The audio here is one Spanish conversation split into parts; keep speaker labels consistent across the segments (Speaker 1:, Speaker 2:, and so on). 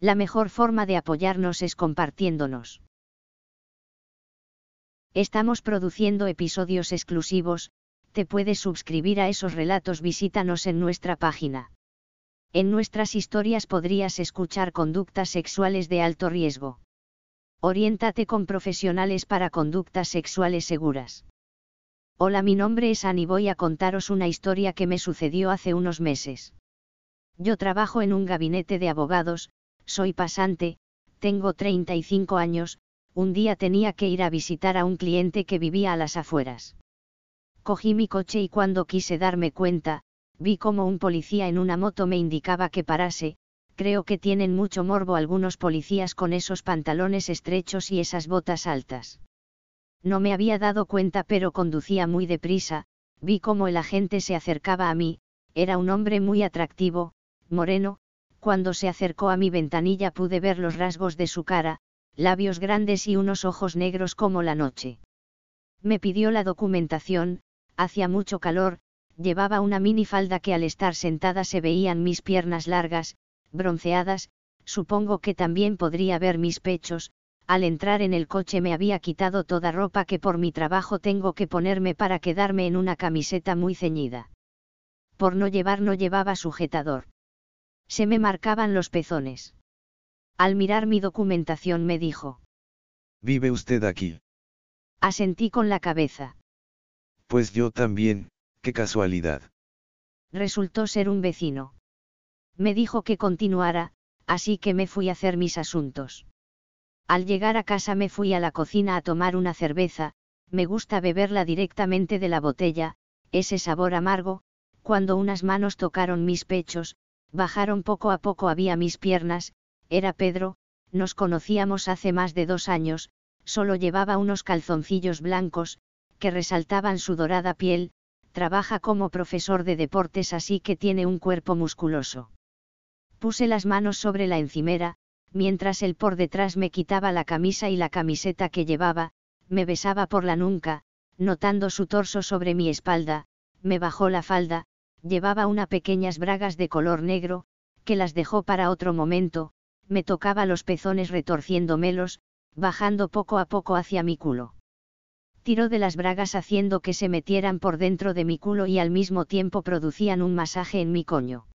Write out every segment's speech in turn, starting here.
Speaker 1: La mejor forma de apoyarnos es compartiéndonos. Estamos produciendo episodios exclusivos, te puedes suscribir a esos relatos, visítanos en nuestra página. En nuestras historias podrías escuchar conductas sexuales de alto riesgo. Oriéntate con profesionales para conductas sexuales seguras. Hola, mi nombre es Annie, voy a contaros una historia que me sucedió hace unos meses. Yo trabajo en un gabinete de abogados, soy pasante, tengo 35 años, un día tenía que ir a visitar a un cliente que vivía a las afueras. Cogí mi coche y cuando quise darme cuenta, vi como un policía en una moto me indicaba que parase, creo que tienen mucho morbo algunos policías con esos pantalones estrechos y esas botas altas. No me había dado cuenta pero conducía muy deprisa, vi como el agente se acercaba a mí, era un hombre muy atractivo, moreno, cuando se acercó a mi ventanilla pude ver los rasgos de su cara, labios grandes y unos ojos negros como la noche. Me pidió la documentación, hacía mucho calor, llevaba una minifalda que al estar sentada se veían mis piernas largas, bronceadas, supongo que también podría ver mis pechos, al entrar en el coche me había quitado toda ropa que por mi trabajo tengo que ponerme para quedarme en una camiseta muy ceñida. Por no llevar no llevaba sujetador. Se me marcaban los pezones. Al mirar mi documentación me dijo.
Speaker 2: ¿Vive usted aquí?
Speaker 1: Asentí con la cabeza.
Speaker 2: Pues yo también, qué casualidad.
Speaker 1: Resultó ser un vecino. Me dijo que continuara, así que me fui a hacer mis asuntos. Al llegar a casa me fui a la cocina a tomar una cerveza, me gusta beberla directamente de la botella, ese sabor amargo, cuando unas manos tocaron mis pechos, bajaron poco a poco había mis piernas, era Pedro, nos conocíamos hace más de dos años, solo llevaba unos calzoncillos blancos, que resaltaban su dorada piel, trabaja como profesor de deportes así que tiene un cuerpo musculoso. Puse las manos sobre la encimera, mientras él por detrás me quitaba la camisa y la camiseta que llevaba, me besaba por la nuca, notando su torso sobre mi espalda, me bajó la falda, llevaba unas pequeñas bragas de color negro, que las dejó para otro momento, me tocaba los pezones retorciéndomelos, bajando poco a poco hacia mi culo tiró de las bragas haciendo que se metieran por dentro de mi culo y al mismo tiempo producían un masaje en mi coño.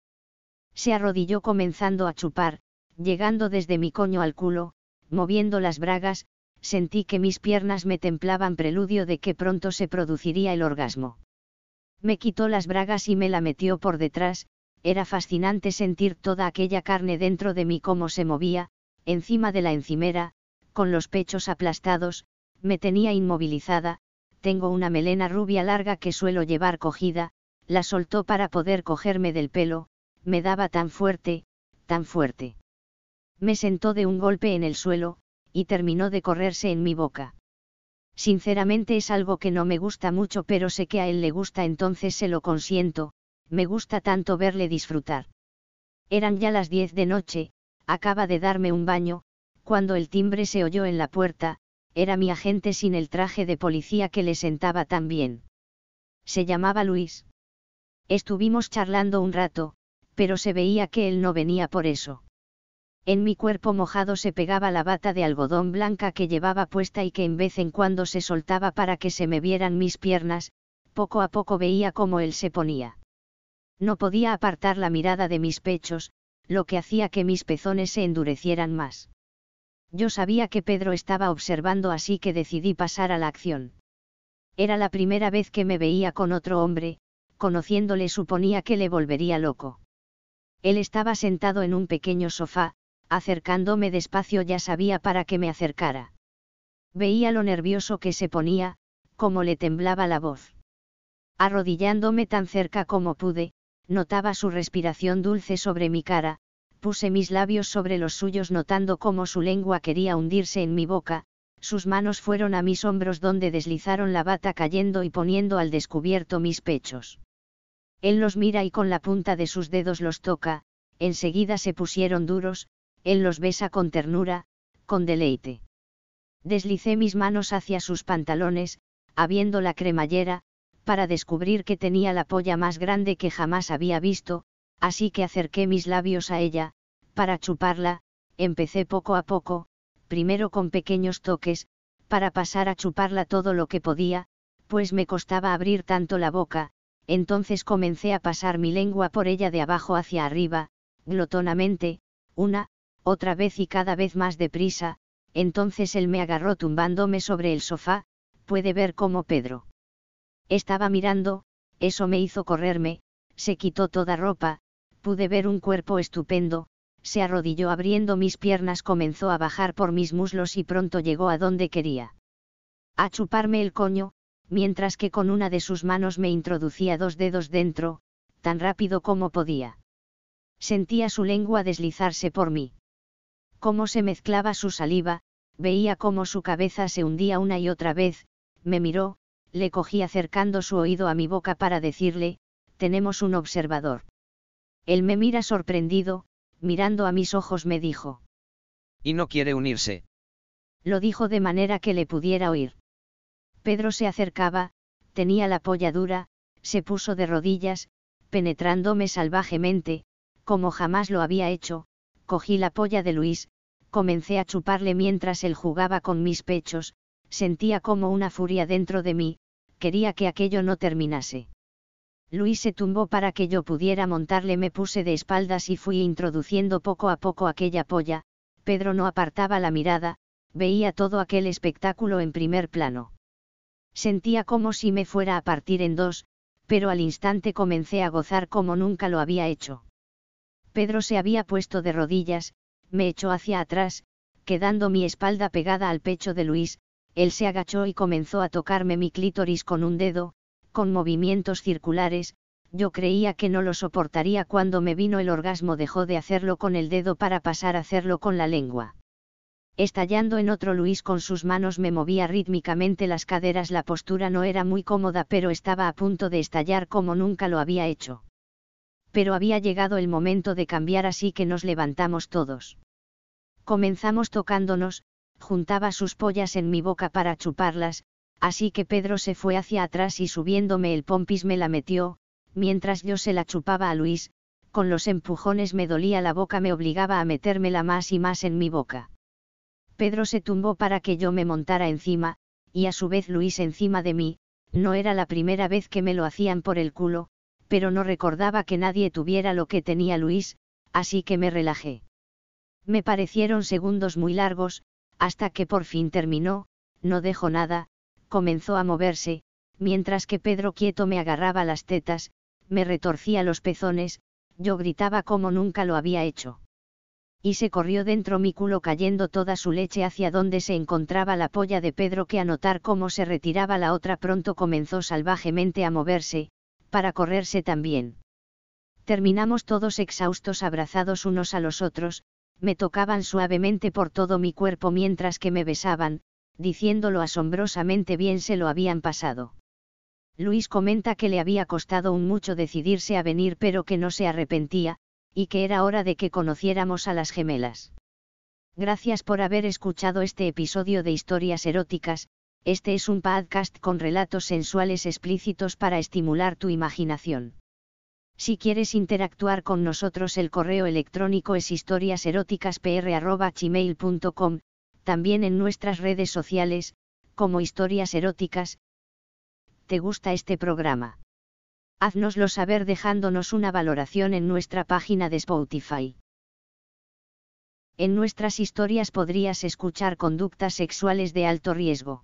Speaker 1: Se arrodilló comenzando a chupar, llegando desde mi coño al culo, moviendo las bragas, sentí que mis piernas me templaban preludio de que pronto se produciría el orgasmo. Me quitó las bragas y me la metió por detrás, era fascinante sentir toda aquella carne dentro de mí como se movía, encima de la encimera, con los pechos aplastados, me tenía inmovilizada, tengo una melena rubia larga que suelo llevar cogida, la soltó para poder cogerme del pelo, me daba tan fuerte, tan fuerte. Me sentó de un golpe en el suelo, y terminó de correrse en mi boca. Sinceramente es algo que no me gusta mucho pero sé que a él le gusta entonces se lo consiento, me gusta tanto verle disfrutar. Eran ya las diez de noche, acaba de darme un baño, cuando el timbre se oyó en la puerta, era mi agente sin el traje de policía que le sentaba tan bien. Se llamaba Luis. Estuvimos charlando un rato, pero se veía que él no venía por eso. En mi cuerpo mojado se pegaba la bata de algodón blanca que llevaba puesta y que en vez en cuando se soltaba para que se me vieran mis piernas, poco a poco veía cómo él se ponía. No podía apartar la mirada de mis pechos, lo que hacía que mis pezones se endurecieran más. Yo sabía que Pedro estaba observando así que decidí pasar a la acción. Era la primera vez que me veía con otro hombre, conociéndole suponía que le volvería loco. Él estaba sentado en un pequeño sofá, acercándome despacio ya sabía para qué me acercara. Veía lo nervioso que se ponía, cómo le temblaba la voz. Arrodillándome tan cerca como pude, notaba su respiración dulce sobre mi cara, puse mis labios sobre los suyos notando cómo su lengua quería hundirse en mi boca, sus manos fueron a mis hombros donde deslizaron la bata cayendo y poniendo al descubierto mis pechos. Él los mira y con la punta de sus dedos los toca, enseguida se pusieron duros, él los besa con ternura, con deleite. Deslicé mis manos hacia sus pantalones, habiendo la cremallera, para descubrir que tenía la polla más grande que jamás había visto, así que acerqué mis labios a ella, para chuparla, empecé poco a poco, primero con pequeños toques, para pasar a chuparla todo lo que podía, pues me costaba abrir tanto la boca, entonces comencé a pasar mi lengua por ella de abajo hacia arriba, glotonamente, una, otra vez y cada vez más deprisa, entonces él me agarró tumbándome sobre el sofá, puede ver cómo Pedro. Estaba mirando, eso me hizo correrme, se quitó toda ropa, pude ver un cuerpo estupendo, se arrodilló abriendo mis piernas, comenzó a bajar por mis muslos y pronto llegó a donde quería. A chuparme el coño, mientras que con una de sus manos me introducía dos dedos dentro, tan rápido como podía. Sentía su lengua deslizarse por mí. Cómo se mezclaba su saliva, veía cómo su cabeza se hundía una y otra vez, me miró, le cogí acercando su oído a mi boca para decirle, tenemos un observador. Él me mira sorprendido, mirando a mis ojos me dijo.
Speaker 3: ¿Y no quiere unirse?
Speaker 1: Lo dijo de manera que le pudiera oír. Pedro se acercaba, tenía la polla dura, se puso de rodillas, penetrándome salvajemente, como jamás lo había hecho, cogí la polla de Luis, comencé a chuparle mientras él jugaba con mis pechos, sentía como una furia dentro de mí, quería que aquello no terminase. Luis se tumbó para que yo pudiera montarle, me puse de espaldas y fui introduciendo poco a poco aquella polla, Pedro no apartaba la mirada, veía todo aquel espectáculo en primer plano. Sentía como si me fuera a partir en dos, pero al instante comencé a gozar como nunca lo había hecho. Pedro se había puesto de rodillas, me echó hacia atrás, quedando mi espalda pegada al pecho de Luis, él se agachó y comenzó a tocarme mi clítoris con un dedo, con movimientos circulares, yo creía que no lo soportaría cuando me vino el orgasmo dejó de hacerlo con el dedo para pasar a hacerlo con la lengua. Estallando en otro Luis con sus manos me movía rítmicamente las caderas, la postura no era muy cómoda pero estaba a punto de estallar como nunca lo había hecho. Pero había llegado el momento de cambiar así que nos levantamos todos. Comenzamos tocándonos, juntaba sus pollas en mi boca para chuparlas, así que Pedro se fue hacia atrás y subiéndome el pompis me la metió, mientras yo se la chupaba a Luis, con los empujones me dolía la boca, me obligaba a metérmela más y más en mi boca. Pedro se tumbó para que yo me montara encima, y a su vez Luis encima de mí, no era la primera vez que me lo hacían por el culo, pero no recordaba que nadie tuviera lo que tenía Luis, así que me relajé. Me parecieron segundos muy largos, hasta que por fin terminó, no dejó nada, comenzó a moverse, mientras que Pedro quieto me agarraba las tetas, me retorcía los pezones, yo gritaba como nunca lo había hecho. Y se corrió dentro mi culo cayendo toda su leche hacia donde se encontraba la polla de Pedro que a notar cómo se retiraba la otra pronto comenzó salvajemente a moverse, para correrse también. Terminamos todos exhaustos abrazados unos a los otros, me tocaban suavemente por todo mi cuerpo mientras que me besaban, diciéndolo asombrosamente bien se lo habían pasado. Luis comenta que le había costado un mucho decidirse a venir pero que no se arrepentía, y que era hora de que conociéramos a las gemelas. Gracias por haber escuchado este episodio de Historias Eróticas, este es un podcast con relatos sensuales explícitos para estimular tu imaginación. Si quieres interactuar con nosotros el correo electrónico es historiaseroticaspr.gmail.com, también en nuestras redes sociales, como historias eróticas. ¿Te gusta este programa? Haznoslo saber dejándonos una valoración en nuestra página de Spotify. En nuestras historias podrías escuchar conductas sexuales de alto riesgo.